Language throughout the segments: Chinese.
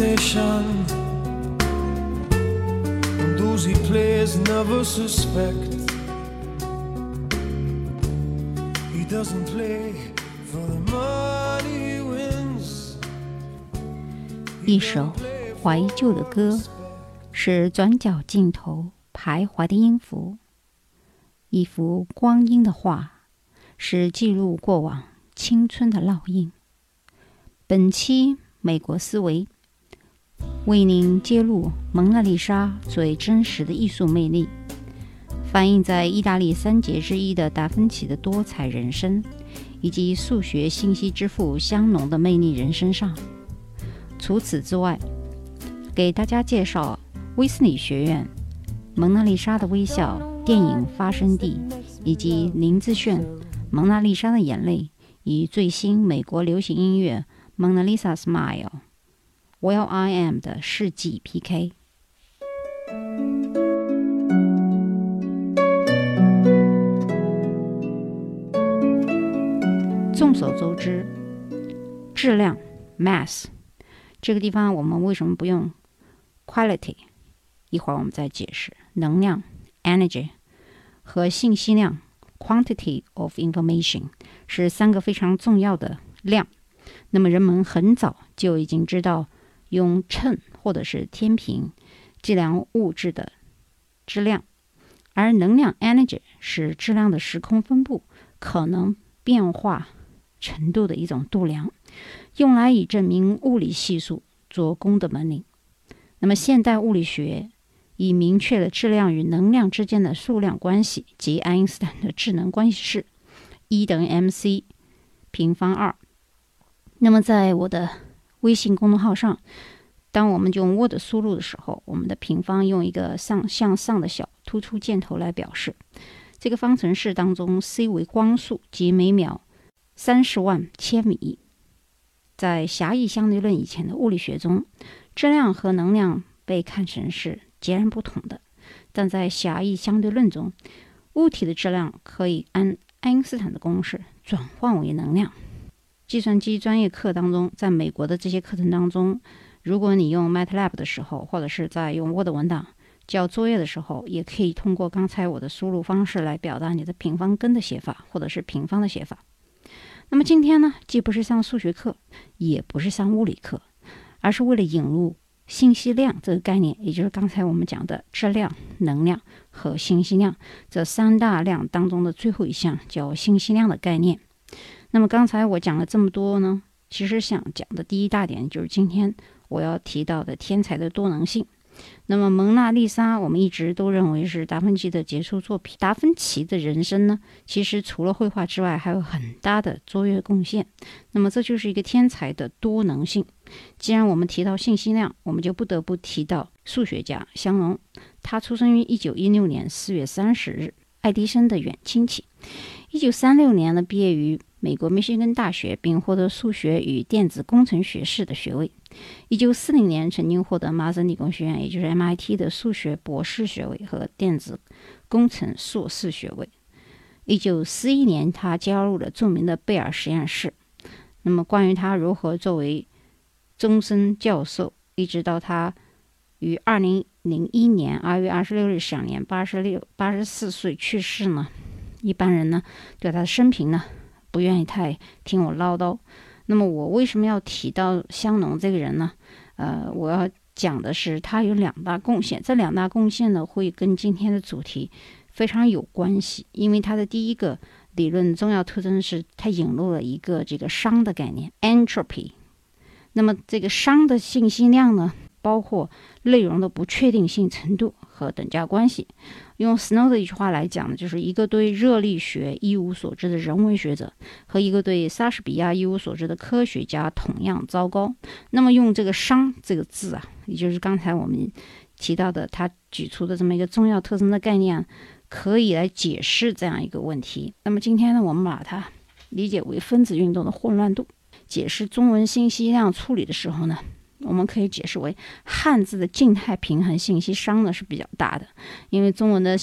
cards as a meditation. And those he plays never suspect. He doesn't play for the money he wins. 一首怀旧的歌，是转角尽头徘徊的音符；一幅光阴的画，是记录过往青春的烙印。本期美国思维为您揭露蒙娜丽莎最真实的艺术魅力，反映在意大利三杰之一的达芬奇的多彩人生，以及数学信息之父香农的魅力人生上。除此之外，给大家介绍威斯理学院、蒙娜丽莎的微笑电影发生地，以及林志炫《蒙娜丽莎的眼泪》与最新美国流行音乐。蒙娜丽莎 Smile, Well I Am 的世纪 PK。众所周知，质量 Mass 这个地方我们为什么不用 Quality？一会儿我们再解释。能量 Energy 和信息量 Quantity of Information 是三个非常重要的量。那么人们很早就已经知道用秤或者是天平计量物质的质量，而能量 （energy） 是质量的时空分布可能变化程度的一种度量，用来以证明物理系数做功的本领。那么现代物理学已明确了质量与能量之间的数量关系，即爱因斯坦的质能关系式：E 等于 mc 平方二。那么，在我的微信公众号上，当我们用 Word 输入的时候，我们的平方用一个上向上的小突出箭头来表示。这个方程式当中，c 为光速，即每秒三十万千米。在狭义相对论以前的物理学中，质量和能量被看成是截然不同的。但在狭义相对论中，物体的质量可以按爱因斯坦的公式转换为能量。计算机专业课当中，在美国的这些课程当中，如果你用 MATLAB 的时候，或者是在用 Word 文档交作业的时候，也可以通过刚才我的输入方式来表达你的平方根的写法，或者是平方的写法。那么今天呢，既不是上数学课，也不是上物理课，而是为了引入信息量这个概念，也就是刚才我们讲的质量、能量和信息量这三大量当中的最后一项，叫信息量的概念。那么刚才我讲了这么多呢，其实想讲的第一大点就是今天我要提到的天才的多能性。那么蒙娜丽莎，我们一直都认为是达芬奇的杰出作品。达芬奇的人生呢，其实除了绘画之外，还有很大的卓越贡献。那么这就是一个天才的多能性。既然我们提到信息量，我们就不得不提到数学家香农。他出生于一九一六年四月三十日，爱迪生的远亲戚。一九三六年呢，毕业于。美国密歇根大学，并获得数学与电子工程学士的学位。一九四零年，曾经获得麻省理工学院，也就是 MIT 的数学博士学位和电子工程硕士学位。一九四一年，他加入了著名的贝尔实验室。那么，关于他如何作为终身教授，一直到他于二零零一年二月二十六日享年八十六八十四岁去世呢？一般人呢，对他的生平呢？不愿意太听我唠叨，那么我为什么要提到香农这个人呢？呃，我要讲的是他有两大贡献，这两大贡献呢会跟今天的主题非常有关系，因为他的第一个理论重要特征是他引入了一个这个熵的概念 （entropy）。那么这个熵的信息量呢，包括内容的不确定性程度和等价关系。用 Snow 的一句话来讲呢，就是一个对热力学一无所知的人文学者和一个对莎士比亚一无所知的科学家同样糟糕。那么用这个“熵”这个字啊，也就是刚才我们提到的他举出的这么一个重要特征的概念，可以来解释这样一个问题。那么今天呢，我们把它理解为分子运动的混乱度。解释中文信息量处理的时候呢？我们可以解释为汉字的静态平衡信息熵呢是比较大的，因为中文的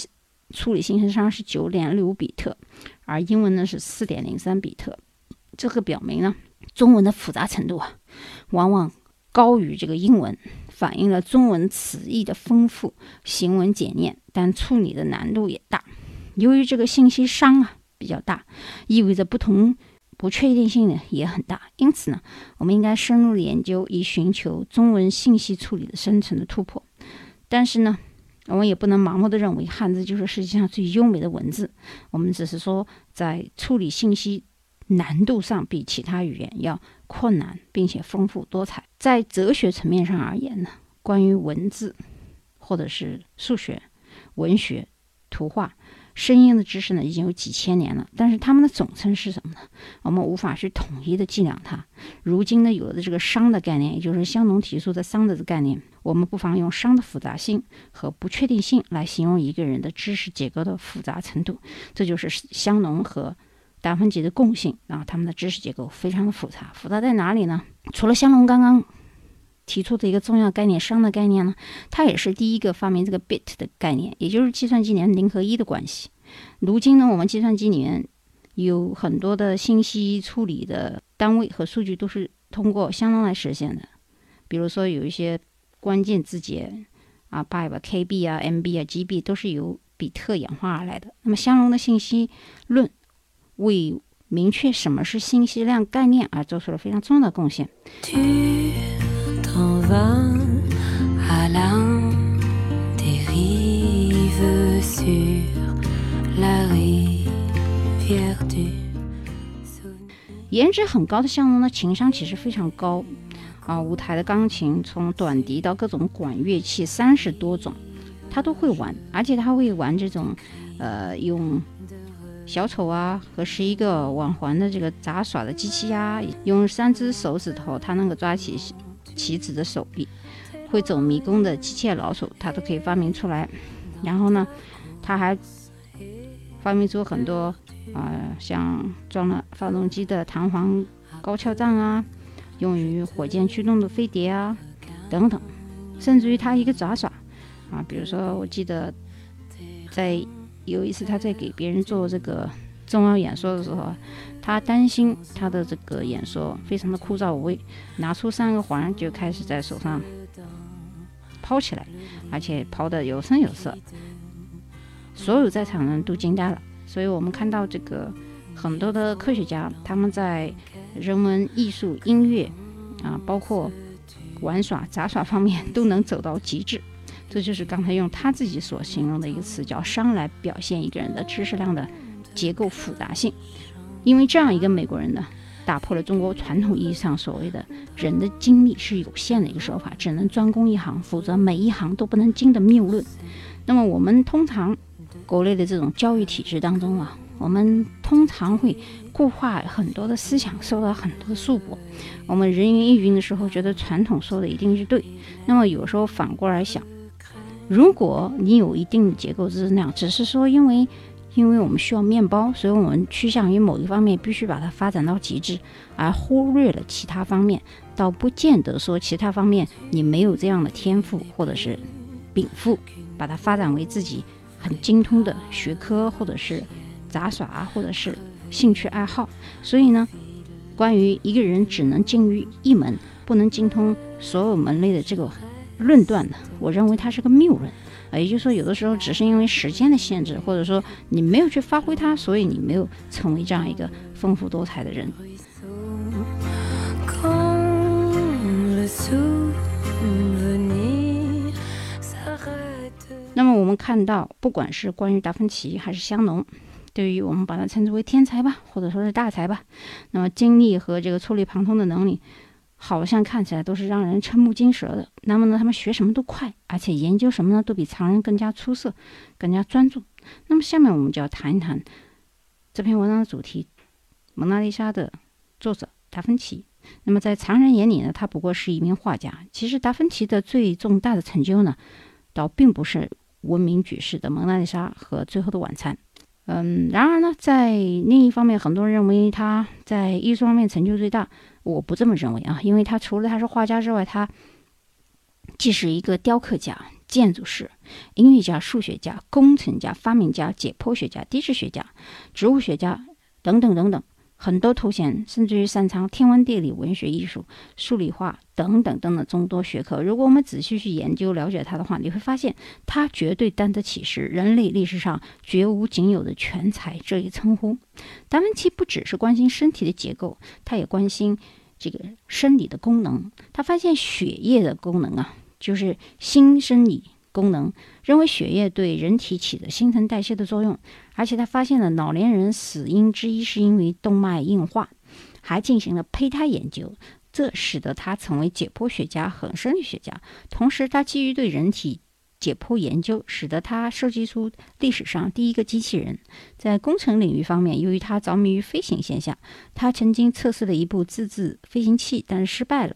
处理信息熵是九点六五比特，而英文呢是四点零三比特。这个表明呢，中文的复杂程度啊，往往高于这个英文，反映了中文词义的丰富，行文简练，但处理的难度也大。由于这个信息商啊比较大，意味着不同不确定性呢也很大。因此呢，我们应该深入研究，以寻求中文信息处理的深层的突破。但是呢，我们也不能盲目的认为汉字就是世界上最优美的文字。我们只是说，在处理信息。难度上比其他语言要困难，并且丰富多彩。在哲学层面上而言呢，关于文字，或者是数学、文学、图画、声音的知识呢，已经有几千年了。但是它们的总称是什么呢？我们无法去统一的计量它。如今呢，有了这个商的概念，也就是香农提出的商的概念，我们不妨用商的复杂性和不确定性来形容一个人的知识结构的复杂程度。这就是香农和。达芬奇的共性啊，他们的知识结构非常的复杂，复杂在哪里呢？除了香农刚刚提出的一个重要概念“商”的概念呢，它也是第一个发明这个 bit 的概念，也就是计算机里面零和一的关系。如今呢，我们计算机里面有很多的信息处理的单位和数据都是通过香农来实现的，比如说有一些关键字节啊，byte、KB 啊、MB 啊、GB 都是由比特演化而来的。那么香农的信息论。为明确什么是信息量概念而做出了非常重要的贡献。Over 娘颜值很高的项目呢，情商其实非常高啊。舞台的钢琴，从短笛到各种管乐器三十多种，他都会玩，而且他会玩这种呃用。小丑啊，和十一个网环的这个杂耍的机器呀，用三只手指头，他能够抓起棋子的手臂；会走迷宫的机械老鼠，它都可以发明出来。然后呢，他还发明出很多啊，像装了发动机的弹簧高跷杖啊，用于火箭驱动的飞碟啊，等等。甚至于他一个杂耍啊，比如说，我记得在。有一次，他在给别人做这个重要演说的时候，他担心他的这个演说非常的枯燥无味，拿出三个环就开始在手上抛起来，而且抛的有声有色，所有在场人都惊呆了。所以我们看到这个很多的科学家，他们在人文、艺术、音乐啊，包括玩耍、杂耍方面都能走到极致。这就是刚才用他自己所形容的一个词，叫“商”来表现一个人的知识量的结构复杂性。因为这样一个美国人呢，打破了中国传统意义上所谓的人的精力是有限的一个说法，只能专攻一行，否则每一行都不能精的谬论。那么我们通常国内的这种教育体制当中啊，我们通常会固化很多的思想，受到很多的束缚。我们人云亦云的时候，觉得传统说的一定是对。那么有时候反过来想。如果你有一定的结构知识量，只是说因为，因为我们需要面包，所以我们趋向于某一方面必须把它发展到极致，而忽略了其他方面，倒不见得说其他方面你没有这样的天赋或者是禀赋，把它发展为自己很精通的学科或者是杂耍或者是兴趣爱好。所以呢，关于一个人只能精于一门，不能精通所有门类的这个。论断呢，我认为它是个谬论，也就是说，有的时候只是因为时间的限制，或者说你没有去发挥它，所以你没有成为这样一个丰富多彩的人。那么我们看到，不管是关于达芬奇还是香农，对于我们把它称之为天才吧，或者说是大才吧，那么精力和这个触类旁通的能力。好像看起来都是让人瞠目惊舌的。那么呢，他们学什么都快，而且研究什么呢，都比常人更加出色，更加专注。那么下面我们就要谈一谈这篇文章的主题——蒙娜丽莎的作者达芬奇。那么在常人眼里呢，他不过是一名画家。其实达芬奇的最重大的成就呢，倒并不是闻名举世的蒙娜丽莎和最后的晚餐。嗯，然而呢，在另一方面，很多人认为他在艺术方面成就最大。我不这么认为啊，因为他除了他是画家之外，他既是一个雕刻家、建筑师、音乐家、数学家、工程家、发明家、解剖学家、地质学家、植物学家等等等等，很多头衔，甚至于擅长天文地理、文学艺术、数理化等等等等众多学科。如果我们仔细去研究了解他的话，你会发现他绝对担得起是人类历史上绝无仅有的全才这一称呼。达芬奇不只是关心身体的结构，他也关心这个生理的功能。他发现血液的功能啊，就是新生理。功能认为血液对人体起着新陈代谢的作用，而且他发现了老年人死因之一是因为动脉硬化，还进行了胚胎研究，这使得他成为解剖学家和生理学家。同时，他基于对人体解剖研究，使得他设计出历史上第一个机器人。在工程领域方面，由于他着迷于飞行现象，他曾经测试了一部自制飞行器，但是失败了。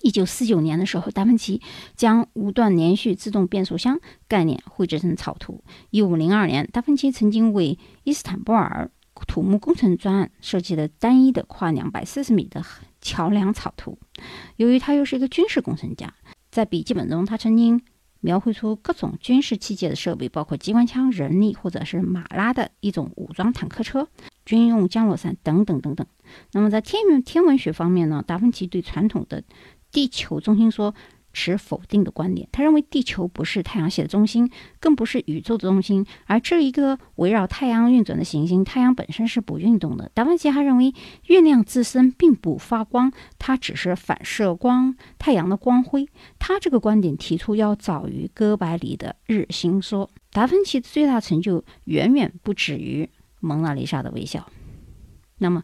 一九四九年的时候，达芬奇将无段连续自动变速箱概念绘制成草图。一五零二年，达芬奇曾经为伊斯坦布尔土木工程专案设计了单一的跨两百四十米的桥梁草图。由于他又是一个军事工程家，在笔记本中，他曾经描绘出各种军事器械的设备，包括机关枪、人力或者是马拉的一种武装坦克车、军用降落伞等等等等。那么在天文天文学方面呢，达芬奇对传统的地球中心说持否定的观点，他认为地球不是太阳系的中心，更不是宇宙的中心，而这一个围绕太阳运转的行星，太阳本身是不运动的。达芬奇还认为月亮自身并不发光，它只是反射光太阳的光辉。他这个观点提出要早于哥白尼的日心说。达芬奇的最大成就远远不止于蒙娜丽莎的微笑。那么。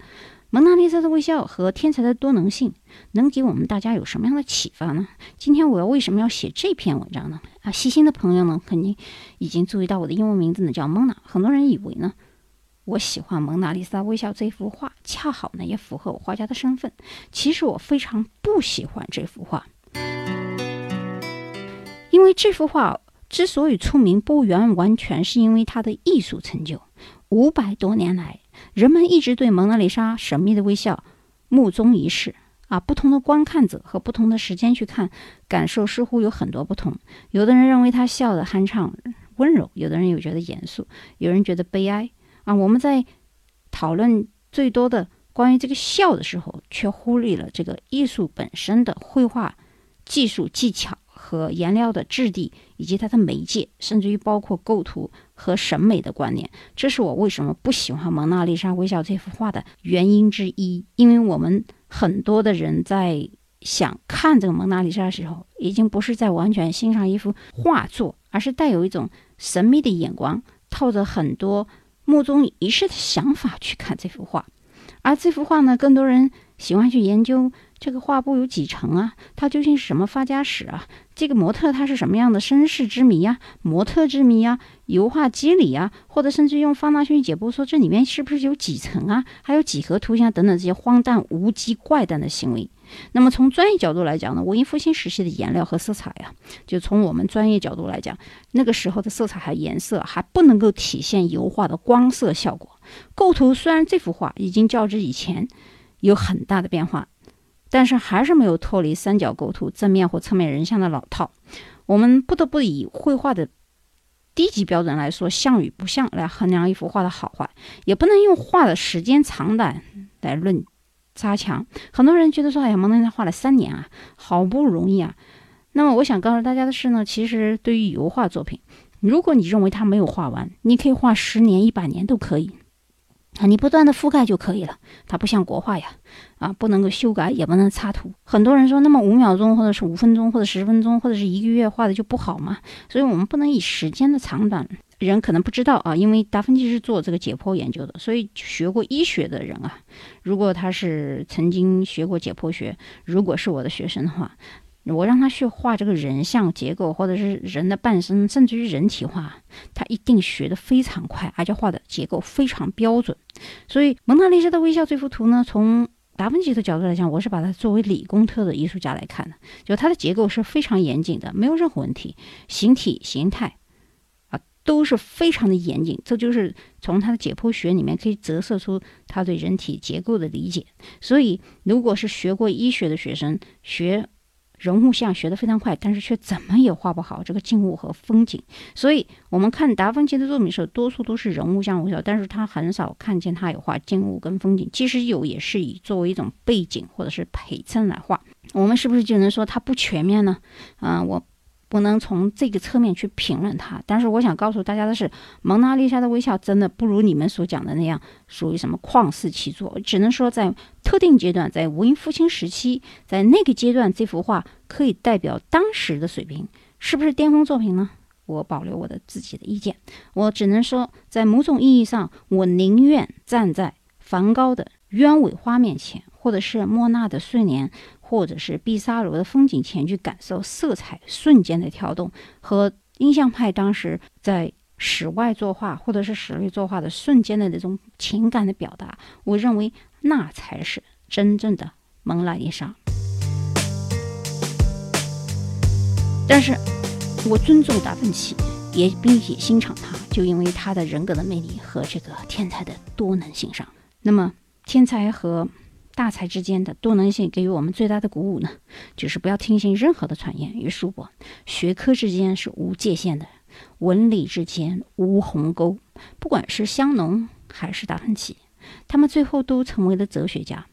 蒙娜丽莎的微笑和天才的多能性能给我们大家有什么样的启发呢？今天我要为什么要写这篇文章呢？啊，细心的朋友呢，肯定已经注意到我的英文名字呢叫蒙娜。很多人以为呢，我喜欢蒙娜丽莎微笑这幅画，恰好呢也符合我画家的身份。其实我非常不喜欢这幅画，因为这幅画之所以出名，不完完全是因为它的艺术成就。五百多年来。人们一直对蒙娜丽莎神秘的微笑目中一视啊！不同的观看者和不同的时间去看，感受似乎有很多不同。有的人认为她笑得酣畅温柔，有的人又觉得严肃，有人觉得悲哀啊！我们在讨论最多的关于这个笑的时候，却忽略了这个艺术本身的绘画技术技巧。和颜料的质地，以及它的媒介，甚至于包括构图和审美的观念，这是我为什么不喜欢《蒙娜丽莎微笑》这幅画的原因之一。因为我们很多的人在想看这个蒙娜丽莎的时候，已经不是在完全欣赏一幅画作，而是带有一种神秘的眼光，套着很多目中一视的想法去看这幅画。而这幅画呢，更多人喜欢去研究。这个画布有几层啊？它究竟是什么发家史啊？这个模特他是什么样的身世之谜呀？模特之谜呀？油画机理啊？或者甚至用放大镜解剖说这里面是不是有几层啊？还有几何图像等等这些荒诞无稽怪诞的行为。那么从专业角度来讲呢，文艺复兴时期的颜料和色彩啊，就从我们专业角度来讲，那个时候的色彩和颜色还不能够体现油画的光色效果。构图虽然这幅画已经较之以前有很大的变化。但是还是没有脱离三角构图、正面或侧面人像的老套。我们不得不以绘画的低级标准来说像与不像来衡量一幅画的好坏，也不能用画的时间长短来论差强。很多人觉得说：“哎呀，蒙娜丽莎画了三年啊，好不容易啊。”那么我想告诉大家的是呢，其实对于油画作品，如果你认为它没有画完，你可以画十年、一百年都可以。啊，你不断的覆盖就可以了。它不像国画呀，啊，不能够修改，也不能插图。很多人说，那么五秒钟，或者是五分钟，或者十分钟，或者是一个月画的就不好吗？所以我们不能以时间的长短。人可能不知道啊，因为达芬奇是做这个解剖研究的，所以学过医学的人啊，如果他是曾经学过解剖学，如果是我的学生的话。我让他去画这个人像结构，或者是人的半身，甚至于人体画，他一定学得非常快，而且画的结构非常标准。所以，蒙娜丽莎的微笑这幅图呢，从达芬奇的角度来讲，我是把它作为理工科的艺术家来看的，就它的结构是非常严谨的，没有任何问题，形体形态啊都是非常的严谨。这就是从他的解剖学里面可以折射出他对人体结构的理解。所以，如果是学过医学的学生学。人物像学得非常快，但是却怎么也画不好这个静物和风景。所以，我们看达芬奇的作品时候，多数都是人物像为主，但是他很少看见他有画静物跟风景。其实有，也是以作为一种背景或者是陪衬来画。我们是不是就能说他不全面呢？嗯，我。不能从这个侧面去评论它，但是我想告诉大家的是，蒙娜丽莎的微笑真的不如你们所讲的那样属于什么旷世奇作。只能说在特定阶段，在文艺复兴时期，在那个阶段，这幅画可以代表当时的水平，是不是巅峰作品呢？我保留我的自己的意见。我只能说，在某种意义上，我宁愿站在梵高的鸢尾花面前，或者是莫奈的睡莲。或者是毕沙罗的风景前去感受色彩瞬间的跳动，和印象派当时在室外作画或者是室内作画的瞬间的那种情感的表达，我认为那才是真正的蒙娜丽莎。但是，我尊重达芬奇，也并且欣赏他，就因为他的人格的魅力和这个天才的多能性上。那么，天才和。大才之间的多能性给予我们最大的鼓舞呢，就是不要听信任何的传言与束缚。学科之间是无界限的，文理之间无鸿沟。不管是香农还是达芬奇，他们最后都成为了哲学家，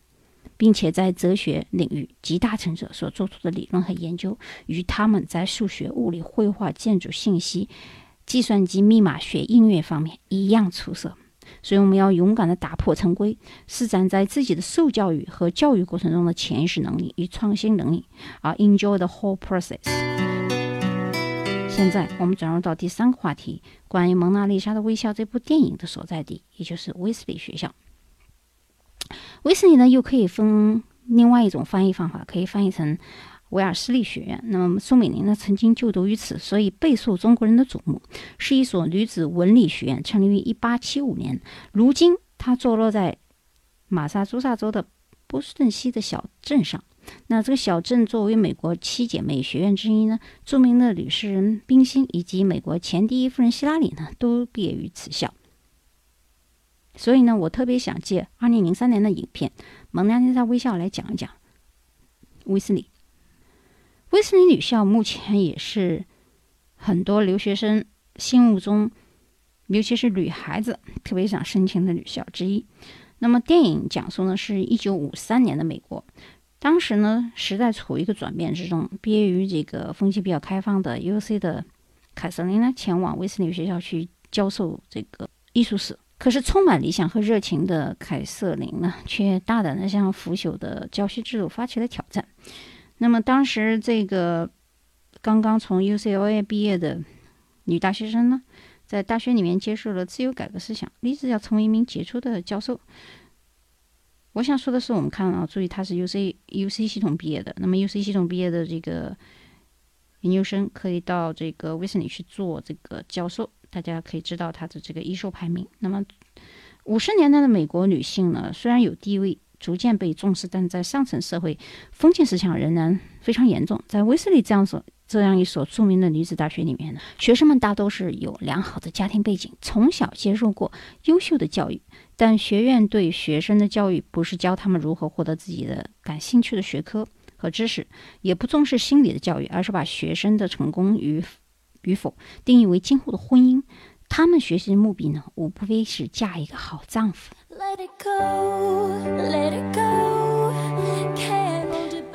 并且在哲学领域集大成者所做出的理论和研究，与他们在数学、物理、绘画、建筑、信息、计算机、密码学、音乐方面一样出色。所以我们要勇敢地打破常规，施展在自己的受教育和教育过程中的潜意识能力与创新能力，而 enjoy the whole process。现在我们转入到第三个话题，关于《蒙娜丽莎的微笑》这部电影的所在地，也就是威斯利学校。威斯利呢，又可以分另外一种翻译方法，可以翻译成。威尔斯利学院，那么宋美龄呢曾经就读于此，所以备受中国人的瞩目，是一所女子文理学院，成立于1875年。如今它坐落在马萨诸塞州的波士顿西的小镇上。那这个小镇作为美国七姐妹学院之一呢，著名的女诗人冰心以及美国前第一夫人希拉里呢都毕业于此校。所以呢，我特别想借2003年的影片《蒙娜丽莎微笑》来讲一讲威斯利。威斯利女校目前也是很多留学生心目中，尤其是女孩子特别想申请的女校之一。那么，电影讲述呢是一九五三年的美国，当时呢时代处于一个转变之中。毕业于这个风气比较开放的 U.C. 的凯瑟琳呢，前往威斯利学校去教授这个艺术史。可是，充满理想和热情的凯瑟琳呢，却大胆的向腐朽的教学制度发起了挑战。那么当时这个刚刚从 UCLA 毕业的女大学生呢，在大学里面接受了自由改革思想，立志要成为一名杰出的教授。我想说的是，我们看啊，注意她是 UC UC 系统毕业的。那么 UC 系统毕业的这个研究生可以到这个威斯里去做这个教授，大家可以知道她的这个一授排名。那么五十年代的美国女性呢，虽然有地位。逐渐被重视，但在上层社会，封建思想仍然非常严重。在威斯利这样所这样一所著名的女子大学里面呢，学生们大都是有良好的家庭背景，从小接受过优秀的教育。但学院对学生的教育不是教他们如何获得自己的感兴趣的学科和知识，也不重视心理的教育，而是把学生的成功与与否定义为今后的婚姻。他们学习的目的呢，无非是嫁一个好丈夫。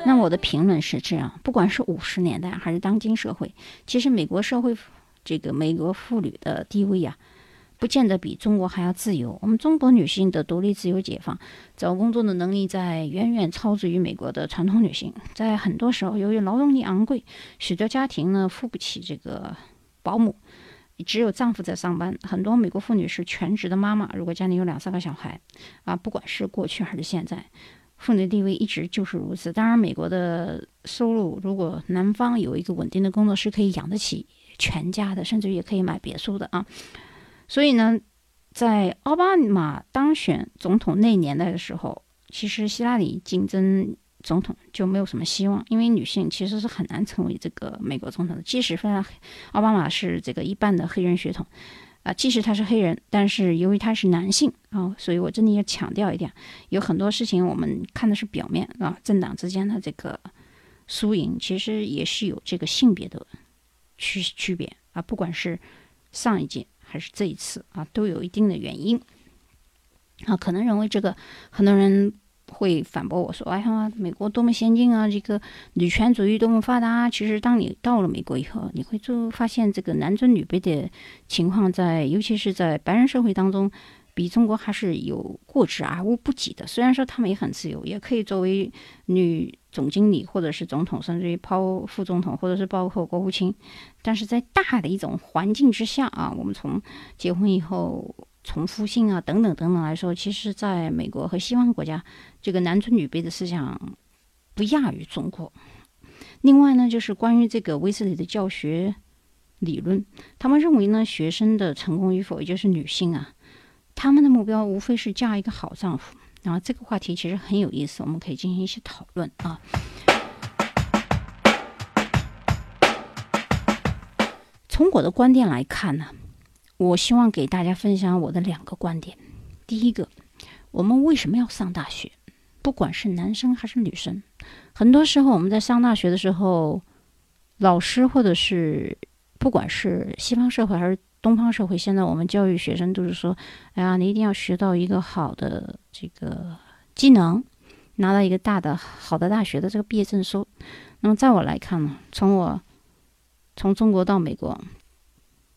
那我的评论是这样：不管是五十年代还是当今社会，其实美国社会这个美国妇女的地位呀，不见得比中国还要自由。我们中国女性的独立自由解放，找工作的能力在远远超之于美国的传统女性。在很多时候，由于劳动力昂贵，许多家庭呢付不起这个保姆。只有丈夫在上班，很多美国妇女是全职的妈妈。如果家里有两三个小孩，啊，不管是过去还是现在，妇女地位一直就是如此。当然，美国的收入，如果男方有一个稳定的工作，是可以养得起全家的，甚至也可以买别墅的啊。所以呢，在奥巴马当选总统那年代的时候，其实希拉里竞争。总统就没有什么希望，因为女性其实是很难成为这个美国总统的。即使非常奥巴马是这个一半的黑人血统，啊，即使他是黑人，但是由于他是男性啊，所以我真的要强调一点，有很多事情我们看的是表面啊，政党之间的这个输赢，其实也是有这个性别的区区别啊。不管是上一届还是这一次啊，都有一定的原因啊。可能认为这个很多人。会反驳我说：“哎呀，美国多么先进啊！这个女权主义多么发达。其实，当你到了美国以后，你会就发现这个男尊女卑的情况，在尤其是在白人社会当中，比中国还是有过之而无不及的。虽然说他们也很自由，也可以作为女总经理或者是总统，甚至于抛副总统或者是包括国务卿，但是在大的一种环境之下啊，我们从结婚以后。”重复性啊，等等等等来说，其实在美国和西方国家，这个男尊女卑的思想不亚于中国。另外呢，就是关于这个威斯里的教学理论，他们认为呢，学生的成功与否，也就是女性啊，他们的目标无非是嫁一个好丈夫。然后这个话题其实很有意思，我们可以进行一些讨论啊。从我的观点来看呢。我希望给大家分享我的两个观点。第一个，我们为什么要上大学？不管是男生还是女生，很多时候我们在上大学的时候，老师或者是不管是西方社会还是东方社会，现在我们教育学生都是说：“哎呀，你一定要学到一个好的这个技能，拿到一个大的好的大学的这个毕业证书。”那么在我来看呢，从我从中国到美国。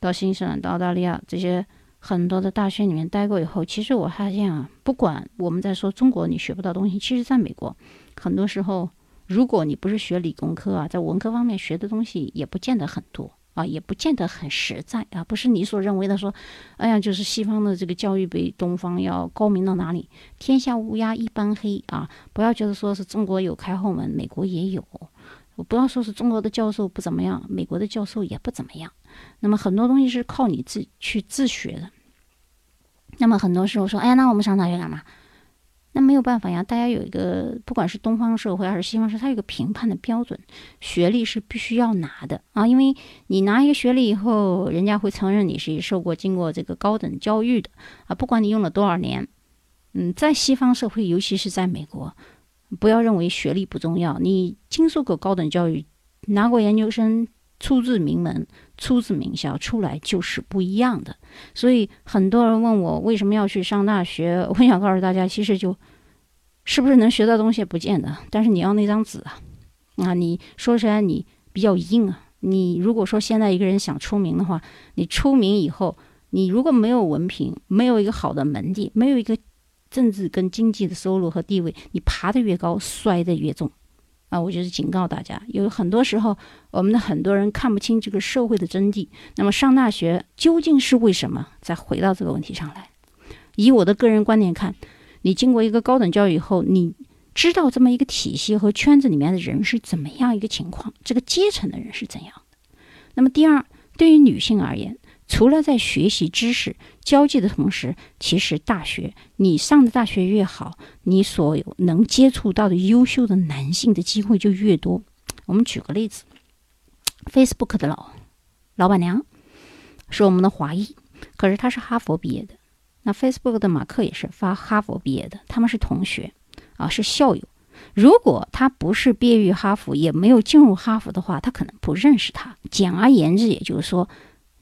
到新西兰、到澳大利亚这些很多的大学里面待过以后，其实我发现啊，不管我们在说中国你学不到东西，其实在美国，很多时候如果你不是学理工科啊，在文科方面学的东西也不见得很多啊，也不见得很实在啊，不是你所认为的说，哎呀，就是西方的这个教育比东方要高明到哪里？天下乌鸦一般黑啊，不要觉得说是中国有开后门，美国也有。我不要说是中国的教授不怎么样，美国的教授也不怎么样。那么很多东西是靠你自去自学的。那么很多时候说，哎呀，那我们上大学干嘛？那没有办法呀，大家有一个，不管是东方社会还是西方社会，它有个评判的标准，学历是必须要拿的啊，因为你拿一个学历以后，人家会承认你是受过经过这个高等教育的啊，不管你用了多少年。嗯，在西方社会，尤其是在美国。不要认为学历不重要，你经受过高等教育，拿过研究生，出自名门，出自名校，出来就是不一样的。所以很多人问我为什么要去上大学，我想告诉大家，其实就是不是能学到东西不见得，但是你要那张纸啊，啊，你说起来你比较硬啊。你如果说现在一个人想出名的话，你出名以后，你如果没有文凭，没有一个好的门第，没有一个。政治跟经济的收入和地位，你爬得越高，摔得越重，啊！我就是警告大家，有很多时候，我们的很多人看不清这个社会的真谛。那么上大学究竟是为什么？再回到这个问题上来，以我的个人观点看，你经过一个高等教育以后，你知道这么一个体系和圈子里面的人是怎么样一个情况，这个阶层的人是怎样的。那么第二，对于女性而言，除了在学习知识、交际的同时，其实大学你上的大学越好，你所有能接触到的优秀的男性的机会就越多。我们举个例子，Facebook 的老老板娘是我们的华裔，可是她是哈佛毕业的。那 Facebook 的马克也是发哈佛毕业的，他们是同学啊，是校友。如果他不是毕业于哈佛，也没有进入哈佛的话，他可能不认识他。简而言之，也就是说。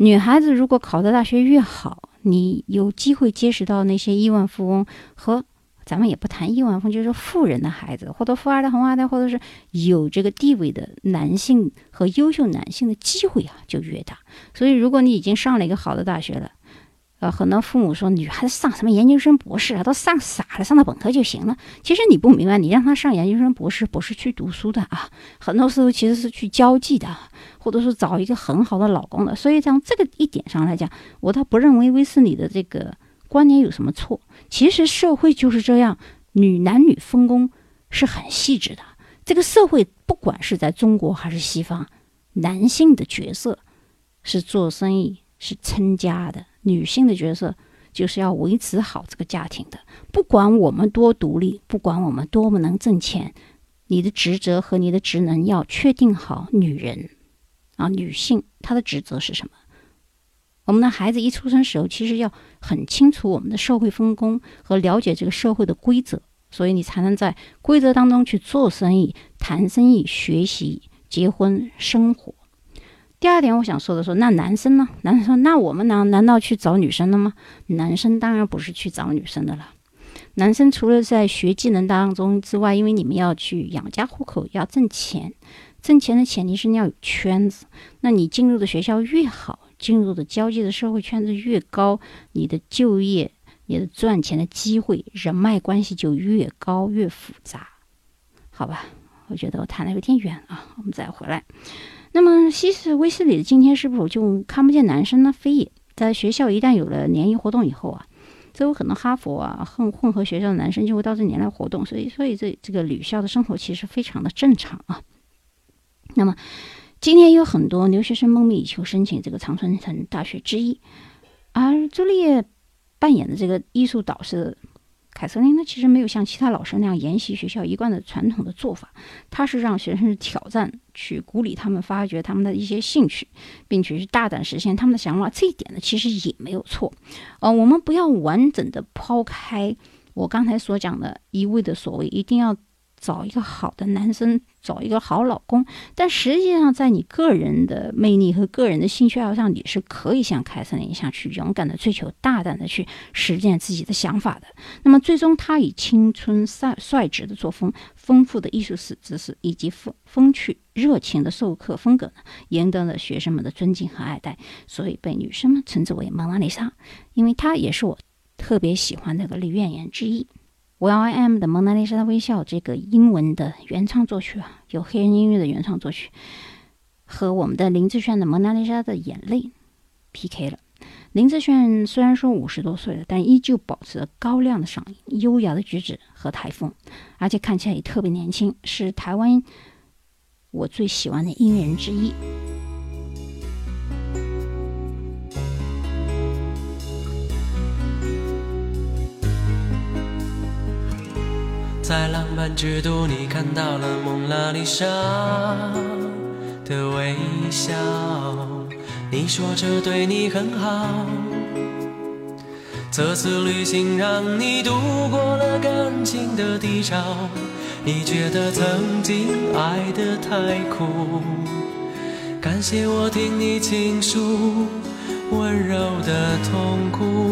女孩子如果考的大学越好，你有机会结识到那些亿万富翁和咱们也不谈亿万富翁，就是富人的孩子，或者富二代、红二代，或者是有这个地位的男性和优秀男性的机会啊就越大。所以，如果你已经上了一个好的大学了，呃，很多父母说女孩子上什么研究生、博士啊，都上傻了，上到本科就行了。其实你不明白，你让她上研究生、博士，不是去读书的啊，很多时候其实是去交际的。或者是找一个很好的老公的，所以从这个一点上来讲，我倒不认为威斯里的这个观念有什么错。其实社会就是这样，女男女分工是很细致的。这个社会不管是在中国还是西方，男性的角色是做生意、是撑家的，女性的角色就是要维持好这个家庭的。不管我们多独立，不管我们多么能挣钱，你的职责和你的职能要确定好，女人。啊，女性她的职责是什么？我们的孩子一出生时候，其实要很清楚我们的社会分工和了解这个社会的规则所以你才能在规则当中去做生意、谈生意、学习、结婚、生活。第二点，我想说的说，那男生呢？男生说，那我们难难道去找女生了吗？男生当然不是去找女生的了。男生除了在学技能当中之外，因为你们要去养家糊口，要挣钱，挣钱的前提是你要有圈子。那你进入的学校越好，进入的交际的社会圈子越高，你的就业、你的赚钱的机会、人脉关系就越高越复杂。好吧，我觉得我谈的有点远啊，我们再回来。那么西斯威斯里的今天是否就看不见男生呢？非也，在学校一旦有了联谊活动以后啊。这有可能哈佛啊混混合学校的男生就会到这里来活动，所以所以这这个女校的生活其实非常的正常啊。那么今天有很多留学生梦寐以求申请这个长春藤大学之一，而朱丽叶扮演的这个艺术导师。凯瑟琳呢，其实没有像其他老师那样沿袭学校一贯的传统的做法，他是让学生挑战，去鼓励他们发掘他们的一些兴趣，并且去大胆实现他们的想法。这一点呢，其实也没有错。呃，我们不要完整的抛开我刚才所讲的一味的所谓一定要。找一个好的男生，找一个好老公，但实际上，在你个人的魅力和个人的兴趣爱好上，你是可以像凯瑟琳一样去勇敢的追求、大胆的去实践自己的想法的。那么，最终他以青春率率直的作风、丰富的艺术史知识以及风风趣热情的授课风格呢，赢得了学生们的尊敬和爱戴，所以被女生们称之为蒙娜丽莎。因为她也是我特别喜欢那个女演员之一。Will I Am 的《蒙娜丽莎的微笑》这个英文的原创作曲啊，有黑人音乐的原创作曲，和我们的林志炫的《蒙娜丽莎的眼泪》PK 了。林志炫虽然说五十多岁了，但依旧保持着高亮的嗓音、优雅的举止和台风，而且看起来也特别年轻，是台湾我最喜欢的音乐人之一。在浪漫之都，你看到了蒙娜丽莎的微笑。你说这对你很好，这次旅行让你度过了感情的低潮。你觉得曾经爱得太苦，感谢我听你倾诉温柔的痛苦。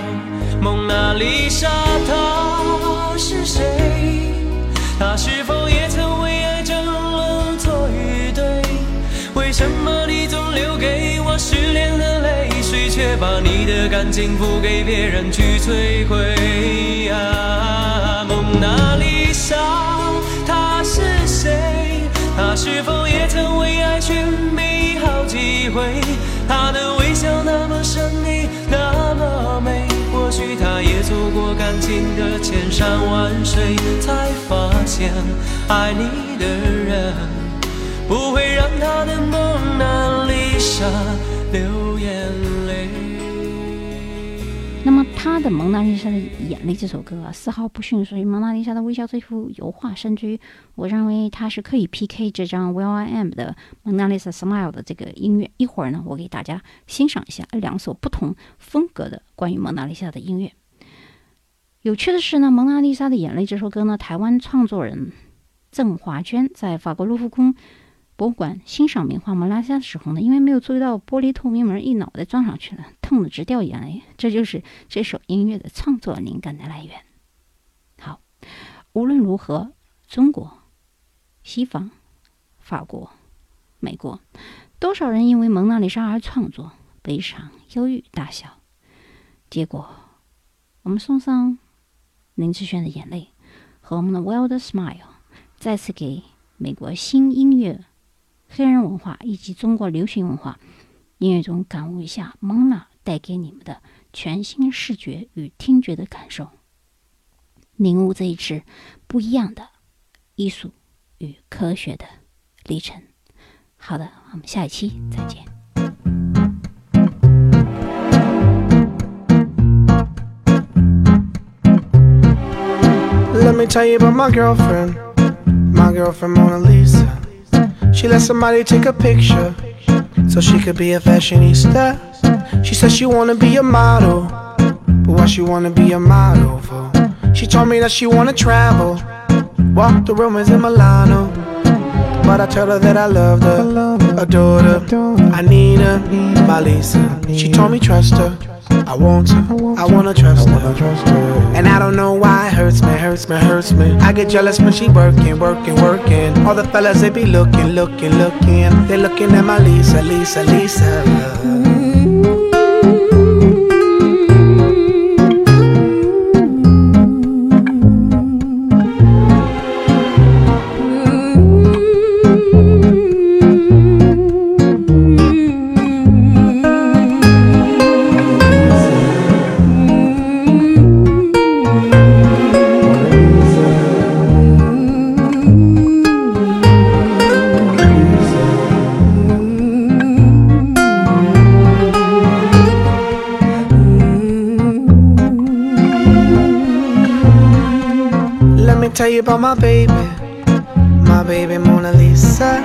蒙娜丽莎，她是谁？她是否也曾为爱争论错与对？为什么你总留给我失恋的泪水，却把你的感情付给别人去摧毁？啊，蒙娜丽莎，她是谁？她是否也曾为爱寻觅好几回？她的微笑那么神秘，或许他也走过感情的千山万水，才发现爱你的人不会让他的蒙娜丽莎流眼他的《蒙娜丽莎的眼泪》这首歌啊，丝毫不逊色于《蒙娜丽莎的微笑》这幅油画，甚至于我认为它是可以 PK 这张《Will I Am》的《蒙娜丽莎 Smile》的这个音乐。一会儿呢，我给大家欣赏一下两首不同风格的关于蒙娜丽莎的音乐。有趣的是呢，《蒙娜丽莎的眼泪》这首歌呢，台湾创作人郑华娟在法国卢浮宫。博物馆欣赏名画《蒙娜丽莎》的时候呢，因为没有注意到玻璃透明门，一脑袋撞上去了，痛得直掉眼泪。这就是这首音乐的创作灵感的来源。好，无论如何，中国、西方、法国、美国，多少人因为《蒙娜丽莎》而创作，悲伤、忧郁、大笑。结果，我们送上林志炫的眼泪和我们的《Wild Smile》，再次给美国新音乐。黑人文化以及中国流行文化音乐中感悟一下蒙娜带给你们的全新视觉与听觉的感受。领悟这一次不一样的艺术与科学的历程。好的，我们下一期再见。Let me tell you about my girlfriend, my girlfriend Mona Lisa. She let somebody take a picture so she could be a fashionista. She said she wanna be a model, but what she wanna be a model for? She told me that she wanna travel, walk the rumors in Milano. But I told her that I loved her, adored her, I need her, my Lisa. She told me trust her. I want her, I wanna trust her. And I don't know why it hurts me, hurts me, hurts me. I get jealous when she working, working, working. All the fellas they be looking, looking, looking. They looking at my Lisa, Lisa, Lisa. Tell you about my baby, my baby Mona Lisa.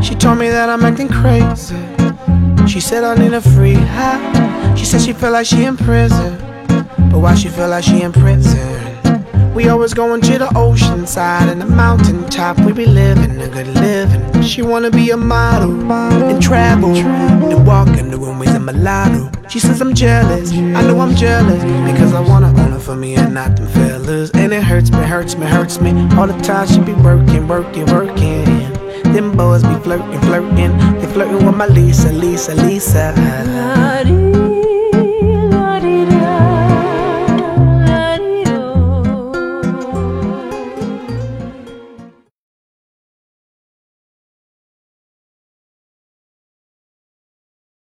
She told me that I'm acting crazy. She said I need a free high. She said she feel like she in prison, but why she feel like she in prison? We always going to the ocean side and the mountain top. We be living a good living. She wanna be a model and travel and walk in the room with a mulatto. She says I'm jealous. I know I'm jealous because I wanna own her for me and not them fellas. And it hurts me, hurts me, hurts me. All the time she be working, working, working. Them boys be flirting, flirting. They flirting with my Lisa, Lisa, Lisa.